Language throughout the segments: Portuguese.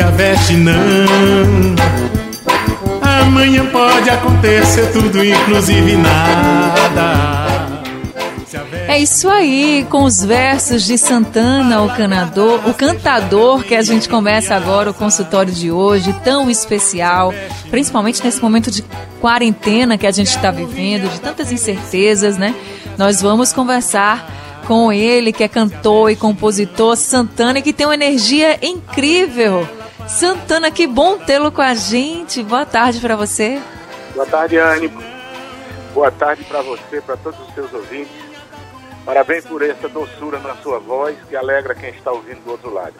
se a veste não. Amanhã pode acontecer tudo, inclusive nada. É isso aí, com os versos de Santana, o canador, o cantador que a gente começa agora o consultório de hoje, tão especial, principalmente nesse momento de quarentena que a gente está vivendo, de tantas incertezas, né? Nós vamos conversar com ele, que é cantor e compositor Santana, e que tem uma energia incrível. Santana, que bom tê-lo com a gente. Boa tarde para você. Boa tarde, Anne. Boa tarde para você, para todos os seus ouvintes. Parabéns por essa doçura na sua voz que alegra quem está ouvindo do outro lado.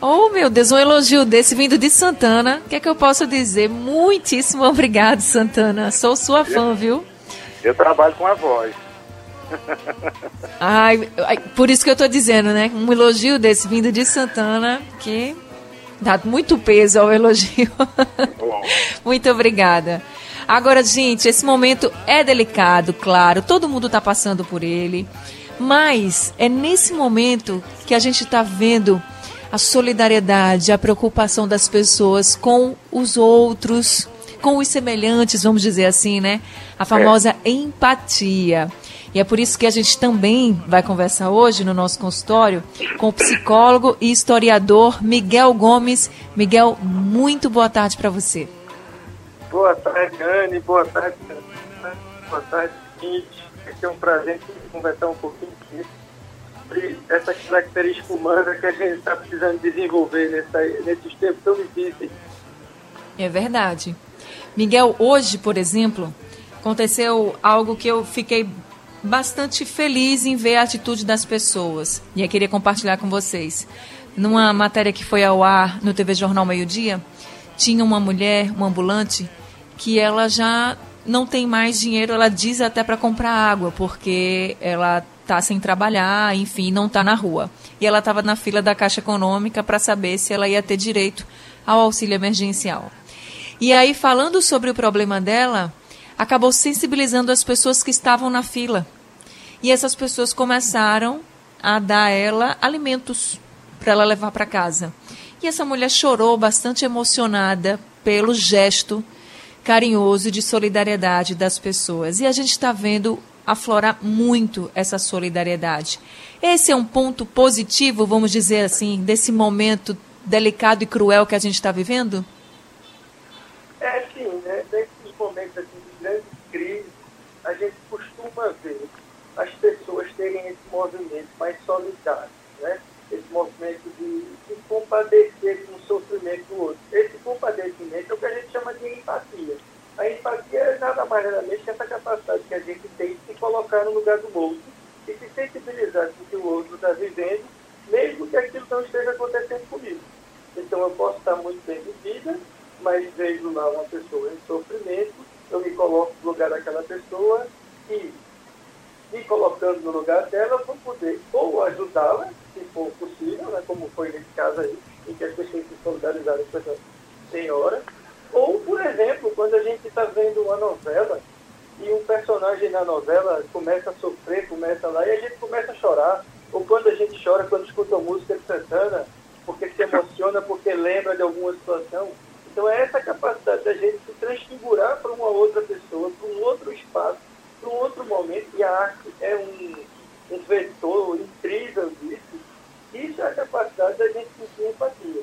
Oh, meu Deus, um elogio desse vindo de Santana. O que é que eu posso dizer? Muitíssimo obrigado, Santana. Sou sua fã, viu? Eu trabalho com a voz. Ai, por isso que eu estou dizendo, né? Um elogio desse vindo de Santana, que dado muito peso ao elogio. muito obrigada. Agora, gente, esse momento é delicado, claro, todo mundo está passando por ele, mas é nesse momento que a gente está vendo a solidariedade, a preocupação das pessoas com os outros, com os semelhantes, vamos dizer assim, né? A famosa é. empatia. E é por isso que a gente também vai conversar hoje no nosso consultório com o psicólogo e historiador Miguel Gomes. Miguel, muito boa tarde para você. Boa tarde, Anne. Boa tarde, boa tarde, gente. É um prazer conversar um pouquinho sobre essa característica humana que a gente está precisando desenvolver nessa, nesses tempos tão difíceis. É verdade. Miguel, hoje, por exemplo, aconteceu algo que eu fiquei bastante feliz em ver a atitude das pessoas. E eu queria compartilhar com vocês. Numa matéria que foi ao ar no TV Jornal Meio Dia, tinha uma mulher, uma ambulante, que ela já não tem mais dinheiro, ela diz até para comprar água, porque ela está sem trabalhar, enfim, não está na rua. E ela estava na fila da Caixa Econômica para saber se ela ia ter direito ao auxílio emergencial. E aí, falando sobre o problema dela, acabou sensibilizando as pessoas que estavam na fila. E essas pessoas começaram a dar a ela alimentos para ela levar para casa. E essa mulher chorou bastante emocionada pelo gesto carinhoso de solidariedade das pessoas. E a gente está vendo aflorar muito essa solidariedade. Esse é um ponto positivo, vamos dizer assim, desse momento delicado e cruel que a gente está vivendo? É, sim, né? Nesses momentos assim, grandes crises, a gente costuma ver as pessoas terem esse movimento mais solidário, né? esse movimento de, de compadecer com o sofrimento do outro. Esse compadecimento é o que a gente chama de empatia. A empatia é nada mais nada menos que essa capacidade que a gente tem de se colocar no lugar do outro e se sensibilizar com o que o outro está vivendo, mesmo que aquilo não esteja acontecendo comigo. Então eu posso estar muito bem vivida, mas vejo lá uma pessoa em sofrimento eu me coloco no lugar daquela pessoa e, me colocando no lugar dela, vou poder ou ajudá-la, se for possível, né, como foi nesse caso aí, em que as pessoas se solidarizaram com essa senhora, ou, por exemplo, quando a gente está vendo uma novela e um personagem na novela começa a sofrer, começa lá, e a gente começa a chorar, ou quando a gente chora quando escuta a música de Santana, porque se emociona, porque lembra de alguma situação, então é essa capacidade da gente se transfigurar para uma outra pessoa, para um outro espaço, para um outro momento, e a arte é um, um vetor incrível disso. Isso é a capacidade da gente sentir empatia.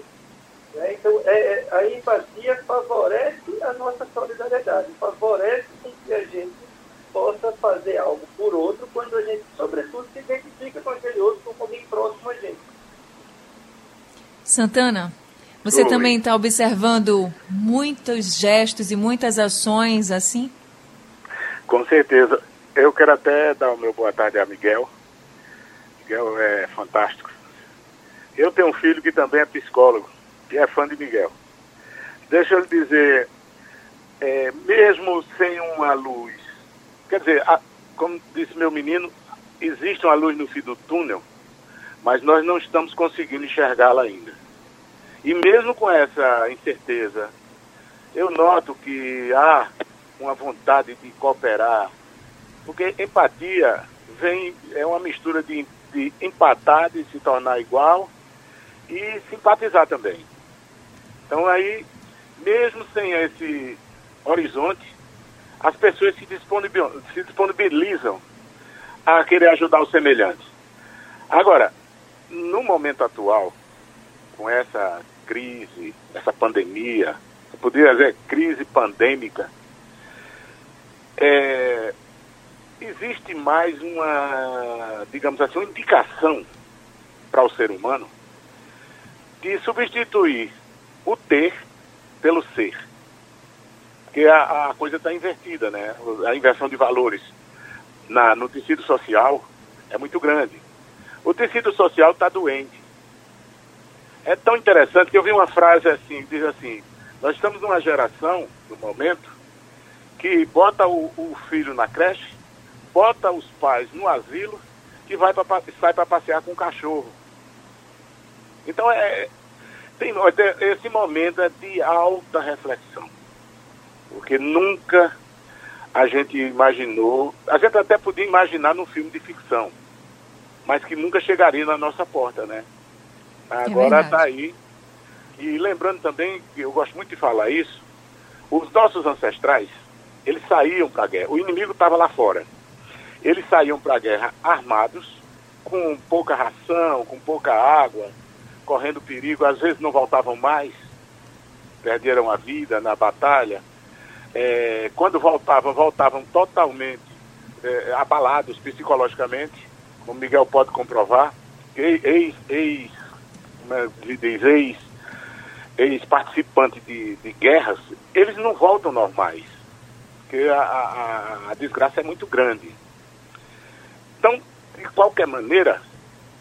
Né? Então é, é, a empatia favorece a nossa solidariedade, favorece que a gente possa fazer algo por outro quando a gente, sobretudo, se identifica com aquele outro como alguém próximo a gente. Santana, Você Oi. também está observando muitos gestos e muitas ações assim? Com certeza. Eu quero até dar o meu boa tarde a Miguel. Miguel é fantástico. Eu tenho um filho que também é psicólogo, que é fã de Miguel. Deixa eu lhe dizer, é, mesmo sem uma luz, quer dizer, a, como disse meu menino, existe uma luz no fim do túnel, mas nós não estamos conseguindo enxergá-la ainda. E mesmo com essa incerteza, eu noto que há uma vontade de cooperar, porque empatia vem, é uma mistura de, de empatar, de se tornar igual e simpatizar também. Então aí, mesmo sem esse horizonte, as pessoas se disponibilizam, se disponibilizam a querer ajudar o semelhante. Agora, no momento atual, com essa crise, essa pandemia, eu poderia dizer crise pandêmica, é, existe mais uma, digamos assim, uma indicação para o ser humano de substituir o ter pelo ser. Porque a, a coisa está invertida, né? A inversão de valores na, no tecido social é muito grande. O tecido social está doente. É tão interessante que eu vi uma frase assim, diz assim, nós estamos numa geração, no momento, que bota o, o filho na creche, bota os pais no asilo e vai pra, sai para passear com o cachorro. Então é, tem, esse momento é de alta reflexão. Porque nunca a gente imaginou, a gente até podia imaginar num filme de ficção, mas que nunca chegaria na nossa porta, né? Agora está é aí. E lembrando também, que eu gosto muito de falar isso, os nossos ancestrais, eles saíam para a guerra. O inimigo estava lá fora. Eles saíam para a guerra armados, com pouca ração, com pouca água, correndo perigo. Às vezes não voltavam mais, perderam a vida na batalha. É, quando voltavam, voltavam totalmente é, abalados psicologicamente, como Miguel pode comprovar. Ex, ex diz, ex, ex-participante de, de guerras, eles não voltam normais, porque a, a, a desgraça é muito grande. Então, de qualquer maneira,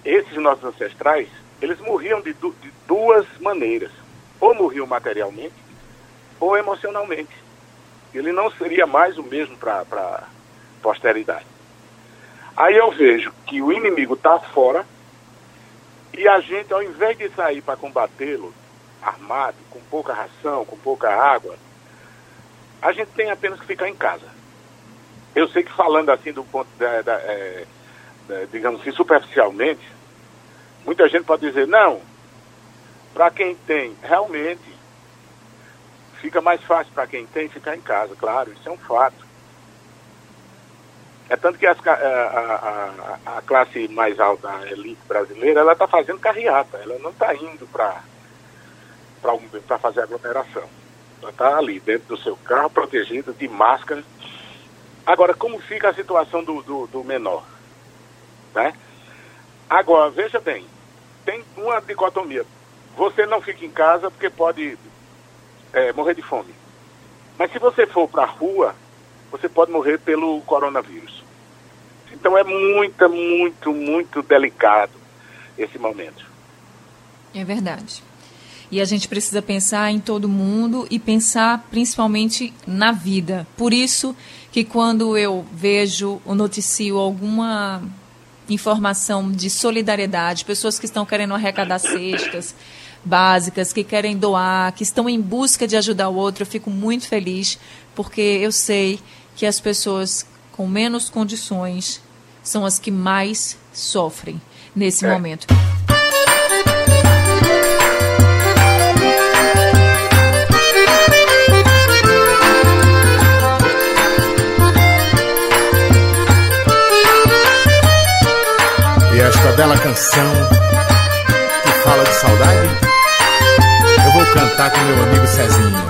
esses nossos ancestrais, eles morriam de, du de duas maneiras. Ou morriam materialmente, ou emocionalmente. Ele não seria mais o mesmo para a posteridade. Aí eu vejo que o inimigo está fora e a gente, ao invés de sair para combatê-lo, armado, com pouca ração, com pouca água, a gente tem apenas que ficar em casa. Eu sei que falando assim do ponto da, da é, da, digamos assim, superficialmente, muita gente pode dizer, não, para quem tem, realmente, fica mais fácil para quem tem ficar em casa, claro, isso é um fato. É tanto que as, a, a, a, classe mais alta, a elite brasileira, ela está fazendo carreata, ela não está indo para fazer aglomeração. Está ali dentro do seu carro, protegida, de máscara. Agora, como fica a situação do, do, do menor? Né? Agora, veja bem, tem uma dicotomia. Você não fica em casa porque pode é, morrer de fome. Mas se você for para a rua, você pode morrer pelo coronavírus. Então é muito, muito, muito delicado esse momento. É verdade. E a gente precisa pensar em todo mundo e pensar principalmente na vida. Por isso que quando eu vejo o noticio alguma informação de solidariedade, pessoas que estão querendo arrecadar cestas básicas, que querem doar, que estão em busca de ajudar o outro, eu fico muito feliz, porque eu sei que as pessoas com menos condições são as que mais sofrem nesse é. momento. Bela canção que fala de saudade, eu vou cantar com meu amigo Cezinho.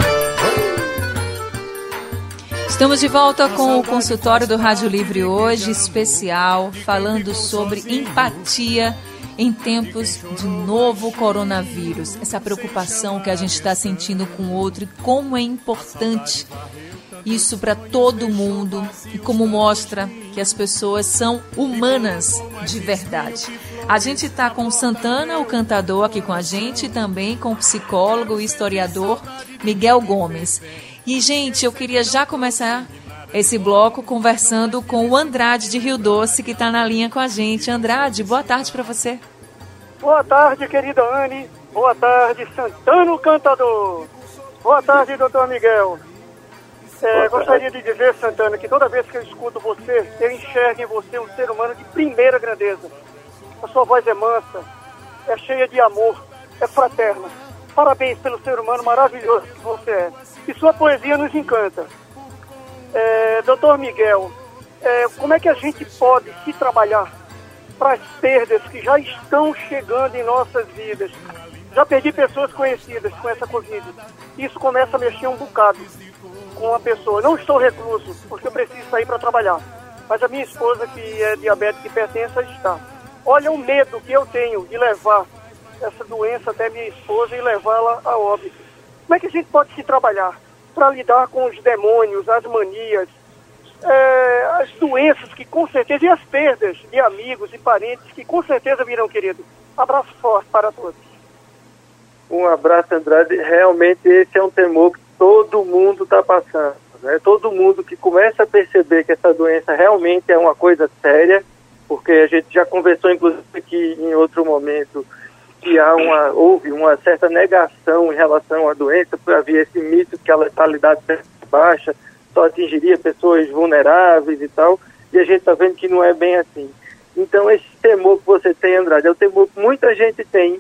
Estamos de volta com o consultório do Rádio Livre hoje, especial, falando sobre empatia em tempos de novo coronavírus, essa preocupação que a gente está sentindo com o outro e como é importante isso para todo mundo e como mostra que as pessoas são humanas de verdade. A gente está com o Santana, o cantador, aqui com a gente, e também com o psicólogo e historiador Miguel Gomes. E, gente, eu queria já começar esse bloco conversando com o Andrade de Rio Doce, que está na linha com a gente. Andrade, boa tarde para você. Boa tarde, querida Anne. Boa tarde, Santano Cantador. Boa tarde, doutor Miguel. É, gostaria de dizer, Santana, que toda vez que eu escuto você, eu enxergo em você um ser humano de primeira grandeza. A sua voz é mansa, é cheia de amor, é fraterna. Parabéns pelo ser humano maravilhoso que você é. E sua poesia nos encanta. É, doutor Miguel, é, como é que a gente pode se trabalhar para as perdas que já estão chegando em nossas vidas? Já perdi pessoas conhecidas com essa Covid. Isso começa a mexer um bocado com a pessoa. Não estou recluso, porque eu preciso sair para trabalhar. Mas a minha esposa, que é diabética e pertença, está. Olha o medo que eu tenho de levar essa doença até minha esposa e levá-la a óbito. Como é que a gente pode se trabalhar para lidar com os demônios, as manias, é, as doenças que com certeza, e as perdas de amigos e parentes que com certeza virão, querido. Abraço forte para todos. Um abraço, Andrade. Realmente esse é um temor que todo mundo está passando. Né? Todo mundo que começa a perceber que essa doença realmente é uma coisa séria, porque a gente já conversou, inclusive, aqui em outro momento, que há uma, houve uma certa negação em relação à doença, havia esse mito que a letalidade baixa só atingiria pessoas vulneráveis e tal, e a gente está vendo que não é bem assim. Então, esse temor que você tem, Andrade, é o temor que muita gente tem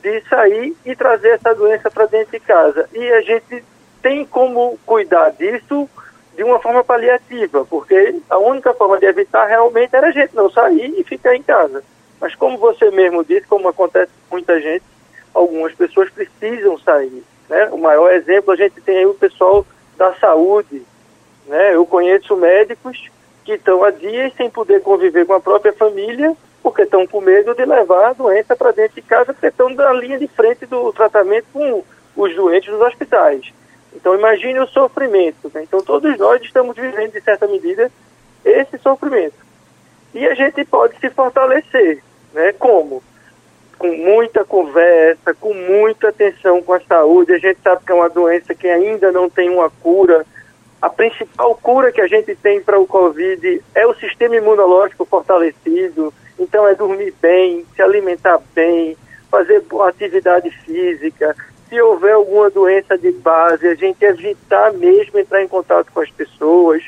de sair e trazer essa doença para dentro de casa. E a gente tem como cuidar disso de uma forma paliativa, porque a única forma de evitar realmente era a gente não sair e ficar em casa. Mas como você mesmo disse, como acontece com muita gente, algumas pessoas precisam sair. Né? O maior exemplo a gente tem aí o pessoal da saúde. Né? Eu conheço médicos que estão há dias sem poder conviver com a própria família porque estão com medo de levar a doença para dentro de casa, porque estão na linha de frente do tratamento com os doentes nos hospitais. Então imagine o sofrimento. Né? Então todos nós estamos vivendo, de certa medida, esse sofrimento. E a gente pode se fortalecer. Né? Como? Com muita conversa, com muita atenção com a saúde. A gente sabe que é uma doença que ainda não tem uma cura. A principal cura que a gente tem para o Covid é o sistema imunológico fortalecido. Então é dormir bem, se alimentar bem, fazer atividade física, se houver alguma doença de base, a gente evitar mesmo entrar em contato com as pessoas.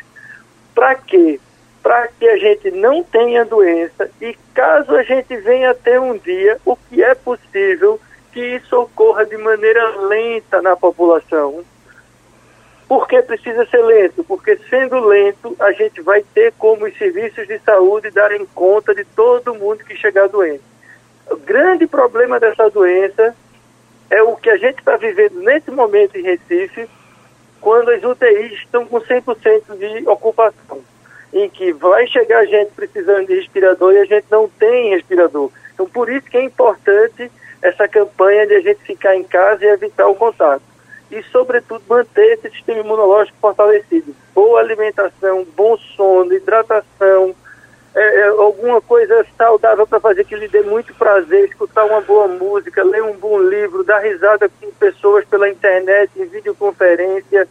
Para quê? Para que a gente não tenha doença e caso a gente venha ter um dia, o que é possível que isso ocorra de maneira lenta na população. Por que precisa ser lento? Porque sendo lento, a gente vai ter como os serviços de saúde darem conta de todo mundo que chegar doente. O grande problema dessa doença é o que a gente está vivendo nesse momento em Recife, quando as UTIs estão com 100% de ocupação, em que vai chegar gente precisando de respirador e a gente não tem respirador. Então, por isso que é importante essa campanha de a gente ficar em casa e evitar o contato. E, sobretudo, manter esse sistema imunológico fortalecido. Boa alimentação, bom sono, hidratação, é, é, alguma coisa saudável para fazer que lhe dê muito prazer, escutar uma boa música, ler um bom livro, dar risada com pessoas pela internet, em videoconferência.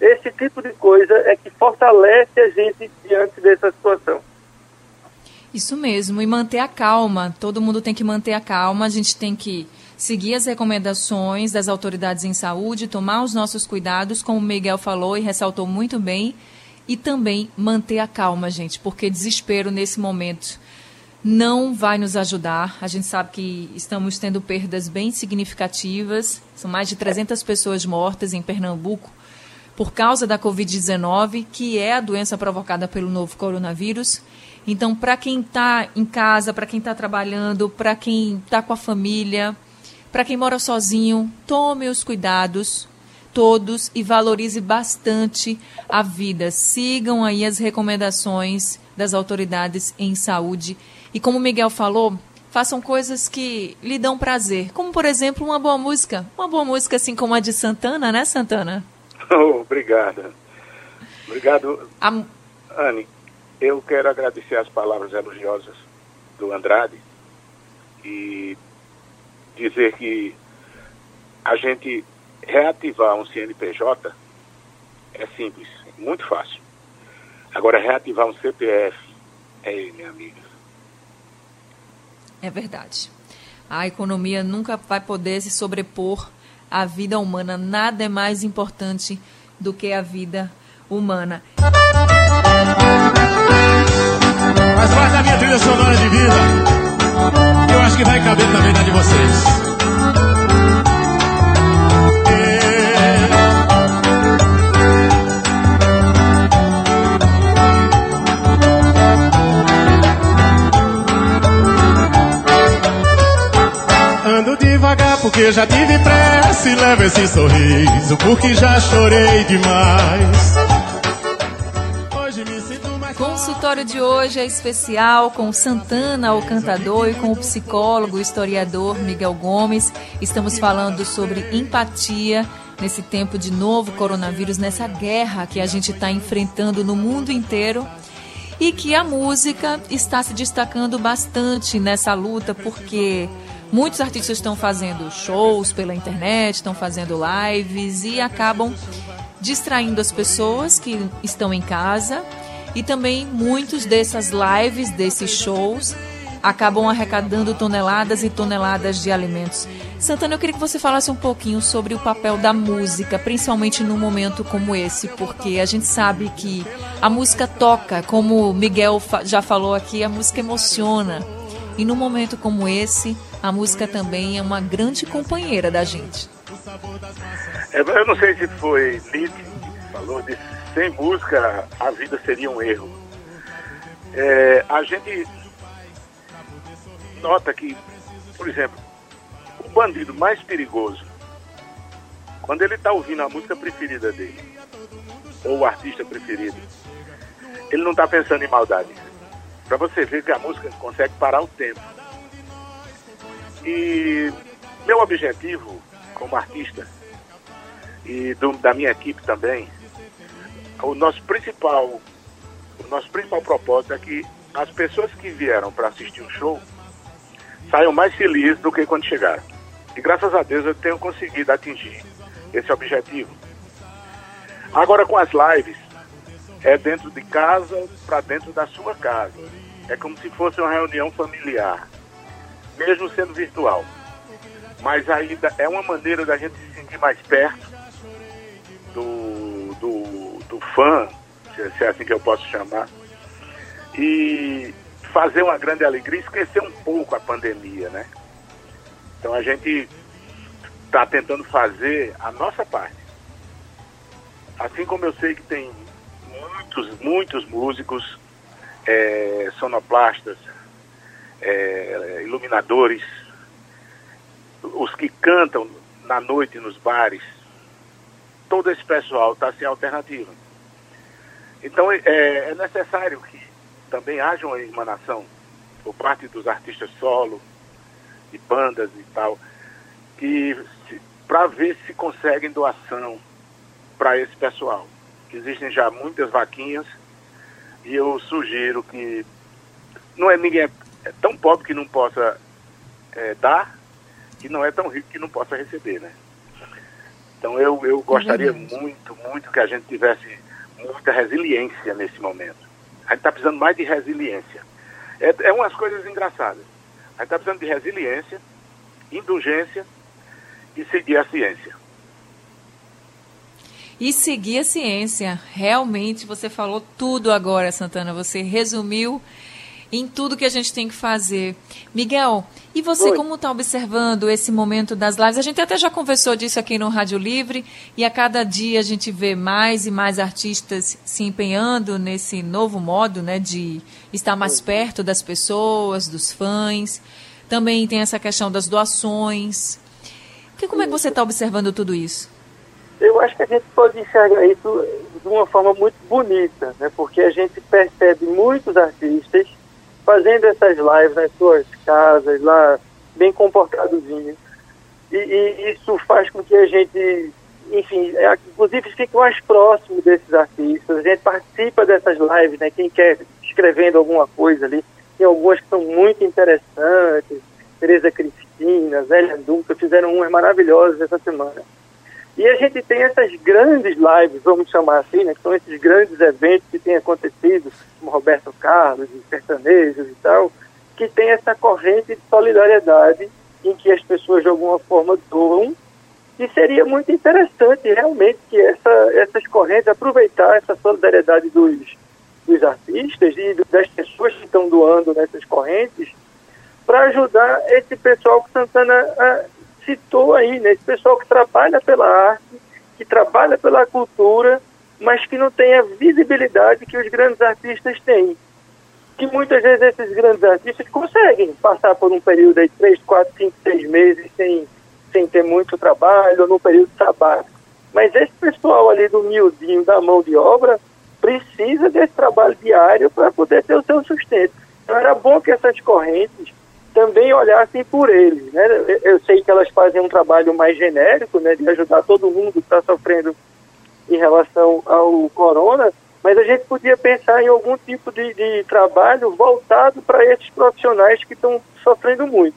Esse tipo de coisa é que fortalece a gente diante dessa situação. Isso mesmo, e manter a calma. Todo mundo tem que manter a calma, a gente tem que seguir as recomendações das autoridades em saúde, tomar os nossos cuidados, como o Miguel falou e ressaltou muito bem e também manter a calma, gente, porque desespero nesse momento não vai nos ajudar. A gente sabe que estamos tendo perdas bem significativas. São mais de 300 pessoas mortas em Pernambuco por causa da Covid-19, que é a doença provocada pelo novo coronavírus. Então, para quem está em casa, para quem está trabalhando, para quem está com a família, para quem mora sozinho, tome os cuidados, todos e valorize bastante a vida. Sigam aí as recomendações das autoridades em saúde. E como o Miguel falou, façam coisas que lhe dão prazer, como por exemplo uma boa música, uma boa música assim como a de Santana, né, Santana? Oh, obrigado. Obrigado, a... Anne. Eu quero agradecer as palavras elogiosas do Andrade e dizer que a gente reativar um CNPJ é simples, muito fácil. Agora, reativar um CPF é, minha amiga. É verdade. A economia nunca vai poder se sobrepor à vida humana. Nada é mais importante do que a vida humana. Faz parte da minha trilha sonora de vida. Eu acho que vai caber também na de vocês. Devagar porque já tive pressa e levo esse sorriso porque já chorei demais. O consultório de hoje é especial com Santana, o cantador, e com o psicólogo, o historiador Miguel Gomes. Estamos falando sobre empatia nesse tempo de novo coronavírus, nessa guerra que a gente está enfrentando no mundo inteiro e que a música está se destacando bastante nessa luta porque muitos artistas estão fazendo shows pela internet, estão fazendo lives e acabam distraindo as pessoas que estão em casa e também muitos dessas lives, desses shows, acabam arrecadando toneladas e toneladas de alimentos. Santana, eu queria que você falasse um pouquinho sobre o papel da música, principalmente num momento como esse, porque a gente sabe que a música toca, como o Miguel já falou aqui, a música emociona. E num momento como esse, a música também é uma grande companheira da gente. É, eu não sei se foi Nietzsche que falou disso sem música a vida seria um erro. É, a gente nota que, por exemplo, o bandido mais perigoso, quando ele está ouvindo a música preferida dele, ou o artista preferido, ele não está pensando em maldade. Para você ver que a música consegue parar o tempo. E meu objetivo como artista e do, da minha equipe também o nosso principal, o nosso principal propósito é que as pessoas que vieram para assistir o show saiam mais felizes do que quando chegaram. E graças a Deus eu tenho conseguido atingir esse objetivo. Agora com as lives, é dentro de casa para dentro da sua casa. É como se fosse uma reunião familiar, mesmo sendo virtual. Mas ainda é uma maneira da gente se sentir mais perto do, do do fã, se é assim que eu posso chamar, e fazer uma grande alegria, esquecer um pouco a pandemia, né? Então a gente está tentando fazer a nossa parte. Assim como eu sei que tem muitos, muitos músicos, é, sonoplastas, é, iluminadores, os que cantam na noite nos bares, todo esse pessoal está sem alternativa. Então é, é necessário que também haja uma emanação por parte dos artistas solo, de bandas e tal, que para ver se conseguem doação para esse pessoal. Existem já muitas vaquinhas e eu sugiro que não é ninguém é tão pobre que não possa é, dar e não é tão rico que não possa receber, né? Então eu, eu gostaria muito, muito que a gente tivesse muita resiliência nesse momento. A gente está precisando mais de resiliência. É, é umas coisas engraçadas. A gente está precisando de resiliência, indulgência e seguir a ciência. E seguir a ciência. Realmente você falou tudo agora, Santana. Você resumiu em tudo que a gente tem que fazer. Miguel, e você Oi. como está observando esse momento das lives? A gente até já conversou disso aqui no Rádio Livre e a cada dia a gente vê mais e mais artistas se empenhando nesse novo modo, né, de estar mais perto das pessoas, dos fãs. Também tem essa questão das doações. Que, como é que você está observando tudo isso? Eu acho que a gente pode enxergar isso de uma forma muito bonita, né? porque a gente percebe muitos artistas fazendo essas lives nas suas casas, lá, bem comportadozinho. E, e isso faz com que a gente, enfim, é, inclusive fique mais próximo desses artistas. A gente participa dessas lives, né? Quem quer escrevendo alguma coisa ali. Tem algumas que são muito interessantes. Tereza Cristina, Zélia Dunca, fizeram umas maravilhosas essa semana. E a gente tem essas grandes lives, vamos chamar assim, né, que são esses grandes eventos que têm acontecido, como Roberto Carlos, e sertanejos e tal, que tem essa corrente de solidariedade em que as pessoas de alguma forma doam. E seria muito interessante realmente que essa, essas correntes, aproveitar essa solidariedade dos, dos artistas e das pessoas que estão doando nessas correntes, para ajudar esse pessoal que Santana ah, citou aí, né? esse pessoal que trabalha pela arte, que trabalha pela cultura, mas que não tem a visibilidade que os grandes artistas têm. Que muitas vezes esses grandes artistas conseguem passar por um período de 3, 4, 5, 6 meses sem, sem ter muito trabalho, ou num período sabático. Mas esse pessoal ali do miudinho, da mão de obra, precisa desse trabalho diário para poder ter o seu sustento. Então era bom que essas correntes também olhassem por eles. Né? Eu sei que elas fazem um trabalho mais genérico, né, de ajudar todo mundo que está sofrendo em relação ao corona, mas a gente podia pensar em algum tipo de, de trabalho voltado para esses profissionais que estão sofrendo muito.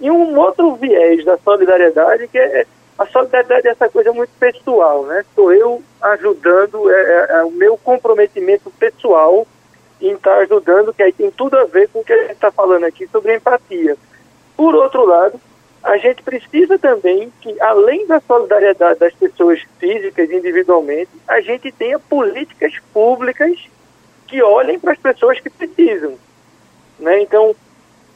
E um outro viés da solidariedade, que é a solidariedade é essa coisa muito pessoal, né? Sou eu ajudando, é, é, é o meu comprometimento pessoal em estar tá ajudando, que aí tem tudo a ver com o que a gente está falando aqui sobre empatia. Por outro lado, a gente precisa também que, além da solidariedade das pessoas físicas individualmente, a gente tenha políticas públicas que olhem para as pessoas que precisam. Né? Então,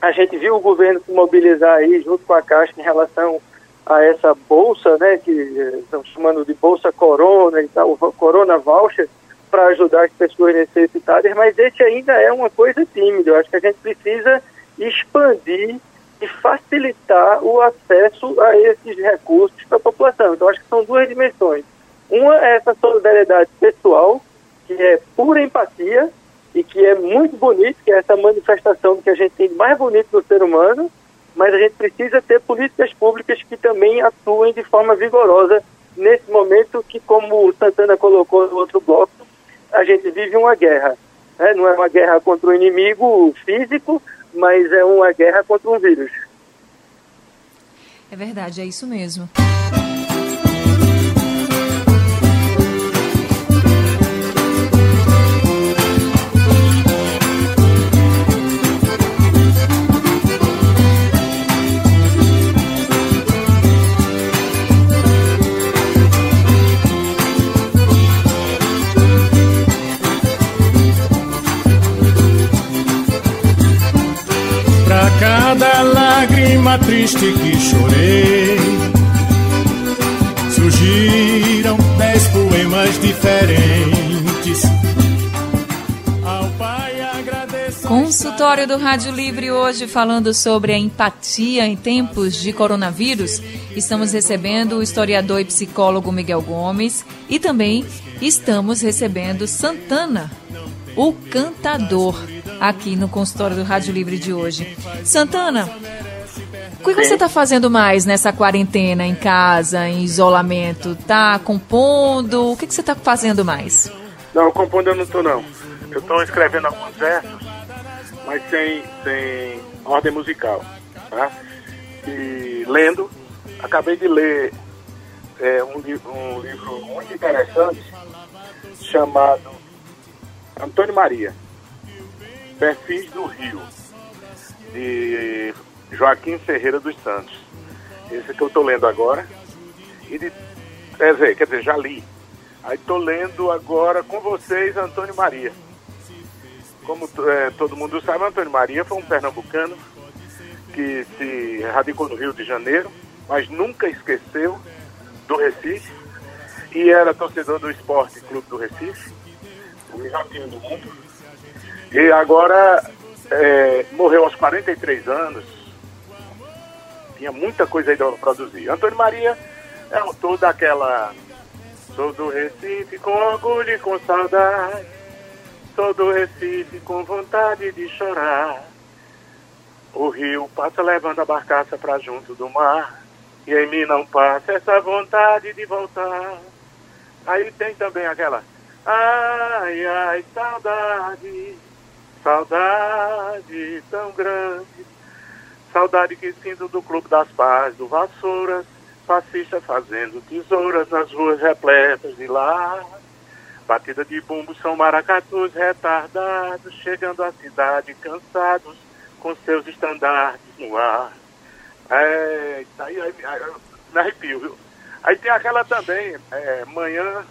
a gente viu o governo se mobilizar aí junto com a Caixa em relação a essa bolsa, né, que eh, estão chamando de bolsa corona e tal, corona voucher, para ajudar as pessoas necessitadas, mas esse ainda é uma coisa tímida. Eu acho que a gente precisa expandir e facilitar o acesso a esses recursos para a população. Então, acho que são duas dimensões. Uma é essa solidariedade pessoal, que é pura empatia e que é muito bonito, que é essa manifestação que a gente tem de mais bonito no ser humano, mas a gente precisa ter políticas públicas que também atuem de forma vigorosa nesse momento que, como o Santana colocou no outro bloco, a gente vive uma guerra. Né? Não é uma guerra contra um inimigo físico, mas é uma guerra contra um vírus. É verdade, é isso mesmo. Cada lágrima triste que chorei. Surgiram dez poemas diferentes. Ao Pai agradeço. Consultório do Rádio Livre hoje falando sobre a empatia em tempos de coronavírus. Estamos recebendo o historiador e psicólogo Miguel Gomes e também estamos recebendo Santana, o cantador aqui no consultório do Rádio Livre de hoje. Santana, o que você está fazendo mais nessa quarentena, em casa, em isolamento? Tá compondo? O que, que você está fazendo mais? Não, compondo eu não estou não. Eu estou escrevendo alguns versos, mas sem, sem ordem musical. Tá? E lendo, acabei de ler é, um, um livro muito interessante chamado Antônio Maria. Perfis do Rio, de Joaquim Ferreira dos Santos. Esse que eu estou lendo agora. E de, quer, dizer, quer dizer, já li. Aí estou lendo agora com vocês Antônio Maria. Como é, todo mundo sabe, Antônio Maria foi um pernambucano que se radicou no Rio de Janeiro, mas nunca esqueceu do Recife e era torcedor do Esporte Clube do Recife, o melhor time do mundo e agora é, morreu aos 43 anos. Tinha muita coisa aí para produzir. Antônio Maria é autor daquela. Sou do Recife com orgulho e com saudade. Sou do Recife com vontade de chorar. O rio passa levando a barcaça para junto do mar. E em mim não passa essa vontade de voltar. Aí tem também aquela. Ai, ai, saudade, saudade tão grande. Saudade que sinto do Clube das Paz, do Vassouras, fascista fazendo tesouras nas ruas repletas de lá. Batida de bumbo são maracatus retardados, chegando à cidade cansados, com seus estandartes no ar. É, aí, aí, aí me arrepio, viu? Aí tem aquela também, é, Manhã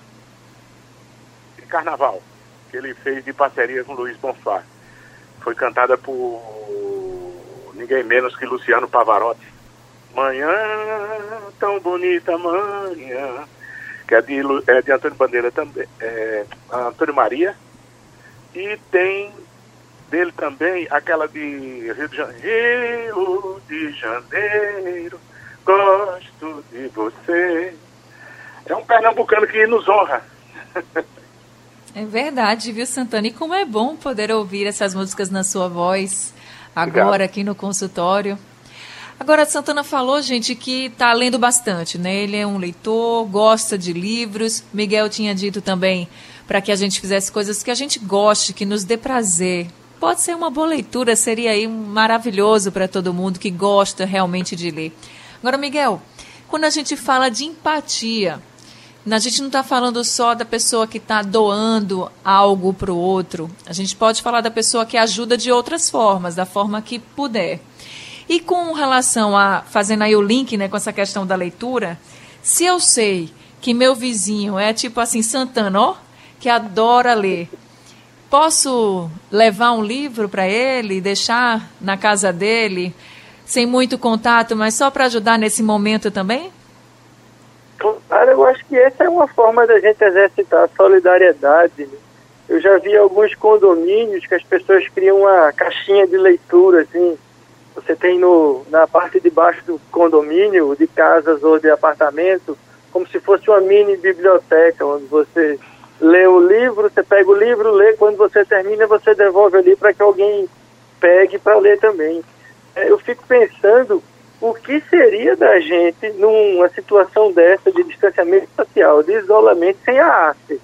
de Carnaval, que ele fez de parceria com Luiz Bonfá. Foi cantada por ninguém menos que Luciano Pavarotti. Manhã tão bonita, manhã, que é de, é de Antônio Bandeira também, é, Antônio Maria. E tem dele também aquela de Rio de Janeiro, Rio de Janeiro, gosto de você. É um pernambucano que nos honra. É verdade, viu, Santana? E como é bom poder ouvir essas músicas na sua voz agora Obrigado. aqui no consultório. Agora, Santana falou, gente, que está lendo bastante, né? Ele é um leitor, gosta de livros. Miguel tinha dito também para que a gente fizesse coisas que a gente goste, que nos dê prazer. Pode ser uma boa leitura, seria aí maravilhoso para todo mundo que gosta realmente de ler. Agora, Miguel, quando a gente fala de empatia, a gente não está falando só da pessoa que está doando algo para o outro. A gente pode falar da pessoa que ajuda de outras formas, da forma que puder. E com relação a, fazendo aí o link né, com essa questão da leitura, se eu sei que meu vizinho é tipo assim, Santana, ó, que adora ler, posso levar um livro para ele, deixar na casa dele, sem muito contato, mas só para ajudar nesse momento também? Claro, eu acho que essa é uma forma da gente exercitar a solidariedade. Né? Eu já vi alguns condomínios que as pessoas criam uma caixinha de leitura, assim, você tem no, na parte de baixo do condomínio, de casas ou de apartamento, como se fosse uma mini biblioteca, onde você lê o livro, você pega o livro, lê, quando você termina, você devolve ali para que alguém pegue para ler também. É, eu fico pensando o que seria da gente numa situação dessa de distanciamento social, de isolamento sem a arte.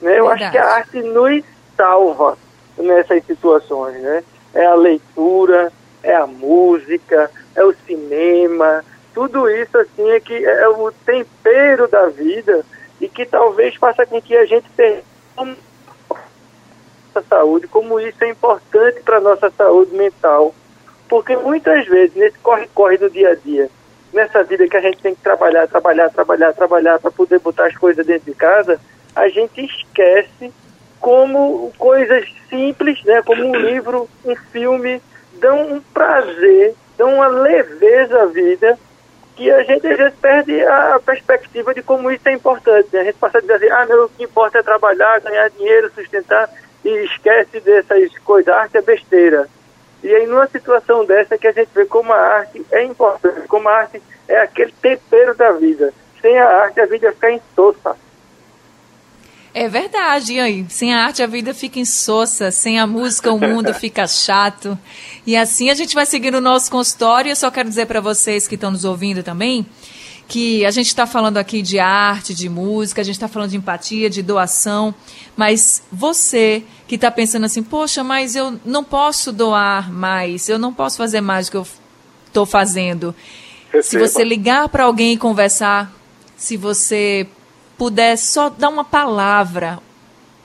Né? Eu acho que a arte nos salva nessas situações, né? É a leitura, é a música, é o cinema, tudo isso assim é que é o tempero da vida e que talvez faça com que a gente perca a saúde, como isso é importante para a nossa saúde mental. Porque muitas vezes, nesse corre-corre do dia a dia, nessa vida que a gente tem que trabalhar, trabalhar, trabalhar, trabalhar para poder botar as coisas dentro de casa, a gente esquece como coisas simples, né, como um livro, um filme, dão um prazer, dão uma leveza à vida que a gente às vezes perde a perspectiva de como isso é importante. Né? A gente passa a dizer ah, não, o que importa é trabalhar, ganhar dinheiro, sustentar, e esquece dessas coisas, a arte é besteira. E aí, numa situação dessa, que a gente vê como a arte é importante, como a arte é aquele tempero da vida. Sem a arte, a vida fica insossa. É verdade, e aí? Sem a arte a vida fica insossa, sem a música o mundo fica chato. E assim a gente vai seguindo o nosso consultório. Eu só quero dizer para vocês que estão nos ouvindo também que a gente está falando aqui de arte, de música, a gente está falando de empatia, de doação, mas você que está pensando assim, poxa, mas eu não posso doar mais, eu não posso fazer mais do que eu estou fazendo. Receba. Se você ligar para alguém e conversar, se você puder só dar uma palavra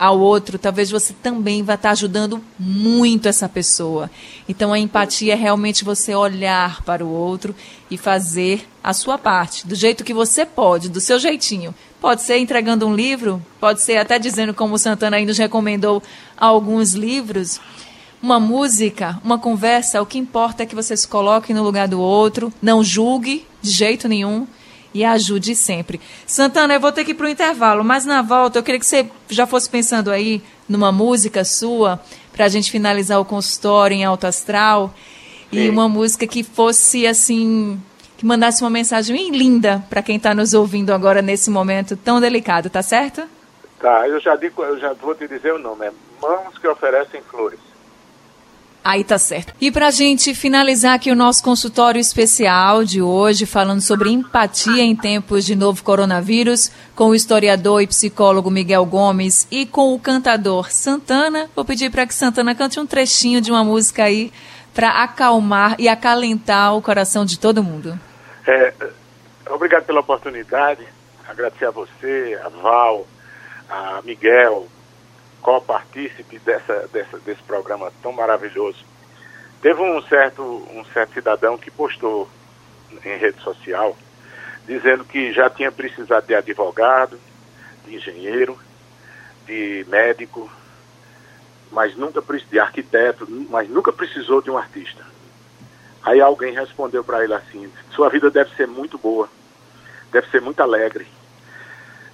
ao outro, talvez você também vá estar ajudando muito essa pessoa. Então a empatia é realmente você olhar para o outro e fazer a sua parte, do jeito que você pode, do seu jeitinho. Pode ser entregando um livro, pode ser até dizendo como o Santana aí nos recomendou alguns livros, uma música, uma conversa, o que importa é que você se coloque no lugar do outro, não julgue de jeito nenhum e ajude sempre. Santana, eu vou ter que ir para o intervalo, mas na volta eu queria que você já fosse pensando aí numa música sua para a gente finalizar o consultório em alto astral Sim. e uma música que fosse assim que mandasse uma mensagem linda para quem está nos ouvindo agora nesse momento tão delicado, tá certo? Tá, eu já digo, eu já vou te dizer o nome, é Mãos que oferecem flores. Aí tá certo. E pra gente finalizar aqui o nosso consultório especial de hoje, falando sobre empatia em tempos de novo coronavírus, com o historiador e psicólogo Miguel Gomes e com o cantador Santana, vou pedir para que Santana cante um trechinho de uma música aí para acalmar e acalentar o coração de todo mundo. É, obrigado pela oportunidade, agradecer a você, a Val, a Miguel, co-partícipe dessa, dessa, desse programa tão maravilhoso. Teve um certo, um certo cidadão que postou em rede social dizendo que já tinha precisado de advogado, de engenheiro, de médico, mas nunca de arquiteto, mas nunca precisou de um artista. Aí alguém respondeu para ele assim: sua vida deve ser muito boa, deve ser muito alegre.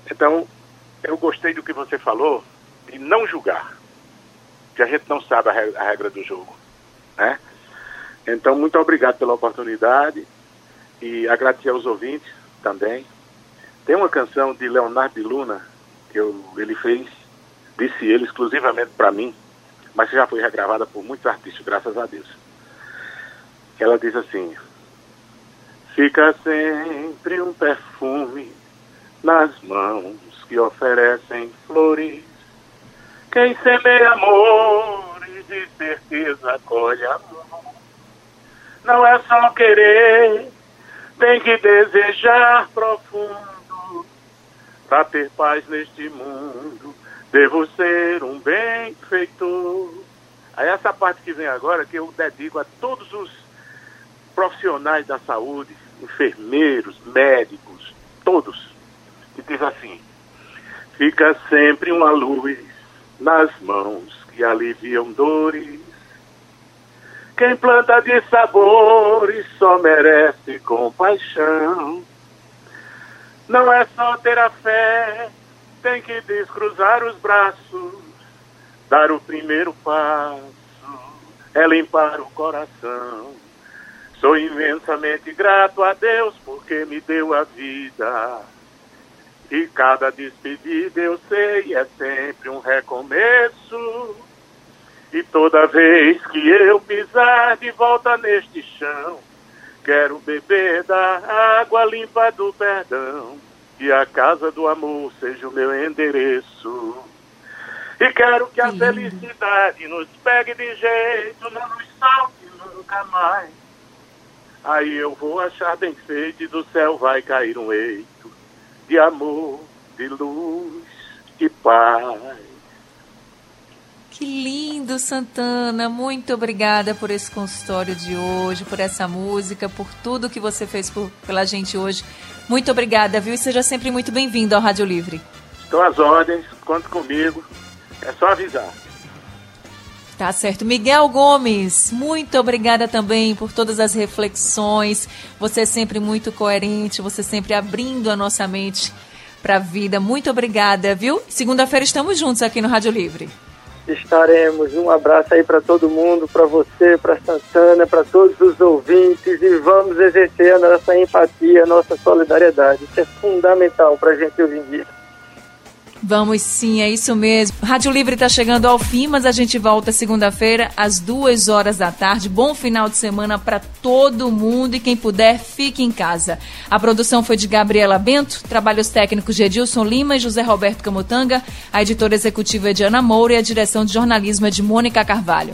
Então, eu gostei do que você falou, e não julgar, que a gente não sabe a regra, a regra do jogo, né? Então, muito obrigado pela oportunidade e agradecer aos ouvintes também. Tem uma canção de Leonardo de Luna que eu, ele fez, disse ele exclusivamente para mim, mas já foi regravada por muitos artistas, graças a Deus. Ela diz assim: Fica sempre um perfume nas mãos que oferecem flores quem semeia amores de certeza colhe amor. Não é só querer, tem que desejar profundo. Para ter paz neste mundo, devo ser um benfeitor. Aí essa parte que vem agora, que eu dedico a todos os profissionais da saúde, enfermeiros, médicos, todos, que diz assim, fica sempre uma luz nas mãos que aliviam dores. Quem planta de sabores só merece compaixão. Não é só ter a fé, tem que descruzar os braços, dar o primeiro passo, é limpar o coração. Sou imensamente grato a Deus porque me deu a vida e cada despedida eu sei é sempre um recomeço. E toda vez que eu pisar de volta neste chão, quero beber da água limpa do perdão. E a casa do amor seja o meu endereço. E quero que a felicidade nos pegue de jeito, não nos salte nunca mais. Aí eu vou achar bem feito e do céu vai cair um eito de amor, de luz, de paz. Que lindo, Santana. Muito obrigada por esse consultório de hoje, por essa música, por tudo que você fez por, pela gente hoje. Muito obrigada, viu? E seja sempre muito bem-vindo ao Rádio Livre. Estou às ordens, conte comigo. É só avisar. Tá certo. Miguel Gomes, muito obrigada também por todas as reflexões. Você é sempre muito coerente, você sempre abrindo a nossa mente para a vida. Muito obrigada, viu? Segunda-feira estamos juntos aqui no Rádio Livre. Estaremos. Um abraço aí para todo mundo, para você, para Santana, para todos os ouvintes e vamos exercer a nossa empatia, a nossa solidariedade. Isso é fundamental para a gente hoje em dia. Vamos sim, é isso mesmo. Rádio Livre está chegando ao fim, mas a gente volta segunda-feira às duas horas da tarde. Bom final de semana para todo mundo e quem puder, fique em casa. A produção foi de Gabriela Bento, trabalhos técnicos de Edilson Lima e José Roberto Camutanga, a editora executiva é de Ana Moura e a direção de jornalismo é de Mônica Carvalho.